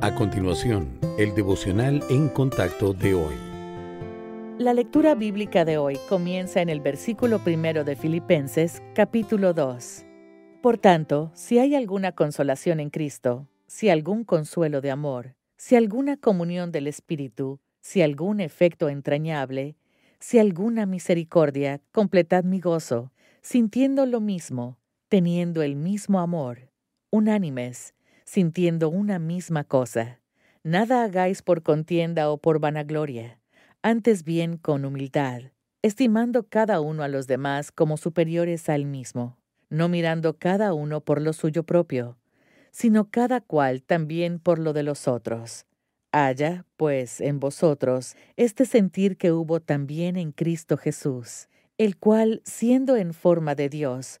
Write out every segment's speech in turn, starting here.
A continuación, el devocional en contacto de hoy. La lectura bíblica de hoy comienza en el versículo primero de Filipenses, capítulo 2. Por tanto, si hay alguna consolación en Cristo, si algún consuelo de amor, si alguna comunión del Espíritu, si algún efecto entrañable, si alguna misericordia, completad mi gozo, sintiendo lo mismo, teniendo el mismo amor, unánimes, sintiendo una misma cosa. Nada hagáis por contienda o por vanagloria, antes bien con humildad, estimando cada uno a los demás como superiores al mismo, no mirando cada uno por lo suyo propio, sino cada cual también por lo de los otros. Haya, pues, en vosotros este sentir que hubo también en Cristo Jesús, el cual, siendo en forma de Dios,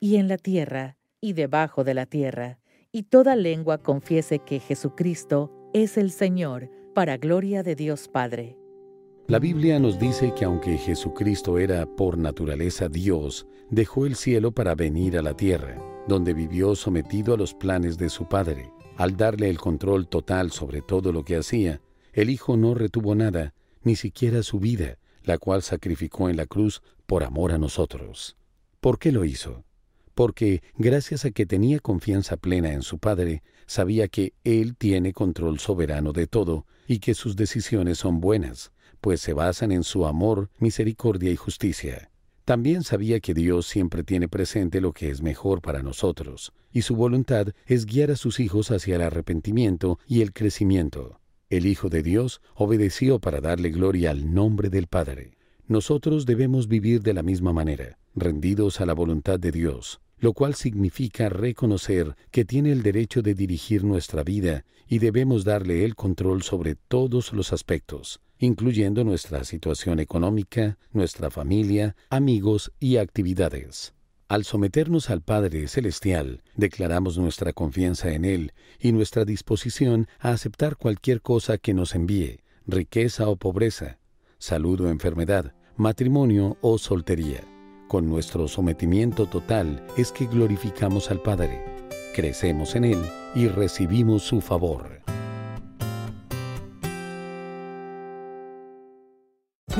y en la tierra, y debajo de la tierra, y toda lengua confiese que Jesucristo es el Señor, para gloria de Dios Padre. La Biblia nos dice que aunque Jesucristo era por naturaleza Dios, dejó el cielo para venir a la tierra, donde vivió sometido a los planes de su Padre. Al darle el control total sobre todo lo que hacía, el Hijo no retuvo nada, ni siquiera su vida, la cual sacrificó en la cruz por amor a nosotros. ¿Por qué lo hizo? Porque gracias a que tenía confianza plena en su Padre, sabía que Él tiene control soberano de todo y que sus decisiones son buenas, pues se basan en su amor, misericordia y justicia. También sabía que Dios siempre tiene presente lo que es mejor para nosotros, y su voluntad es guiar a sus hijos hacia el arrepentimiento y el crecimiento. El Hijo de Dios obedeció para darle gloria al nombre del Padre. Nosotros debemos vivir de la misma manera, rendidos a la voluntad de Dios, lo cual significa reconocer que tiene el derecho de dirigir nuestra vida y debemos darle el control sobre todos los aspectos, incluyendo nuestra situación económica, nuestra familia, amigos y actividades. Al someternos al Padre Celestial, declaramos nuestra confianza en Él y nuestra disposición a aceptar cualquier cosa que nos envíe, riqueza o pobreza, salud o enfermedad, matrimonio o soltería. Con nuestro sometimiento total es que glorificamos al Padre, crecemos en Él y recibimos su favor.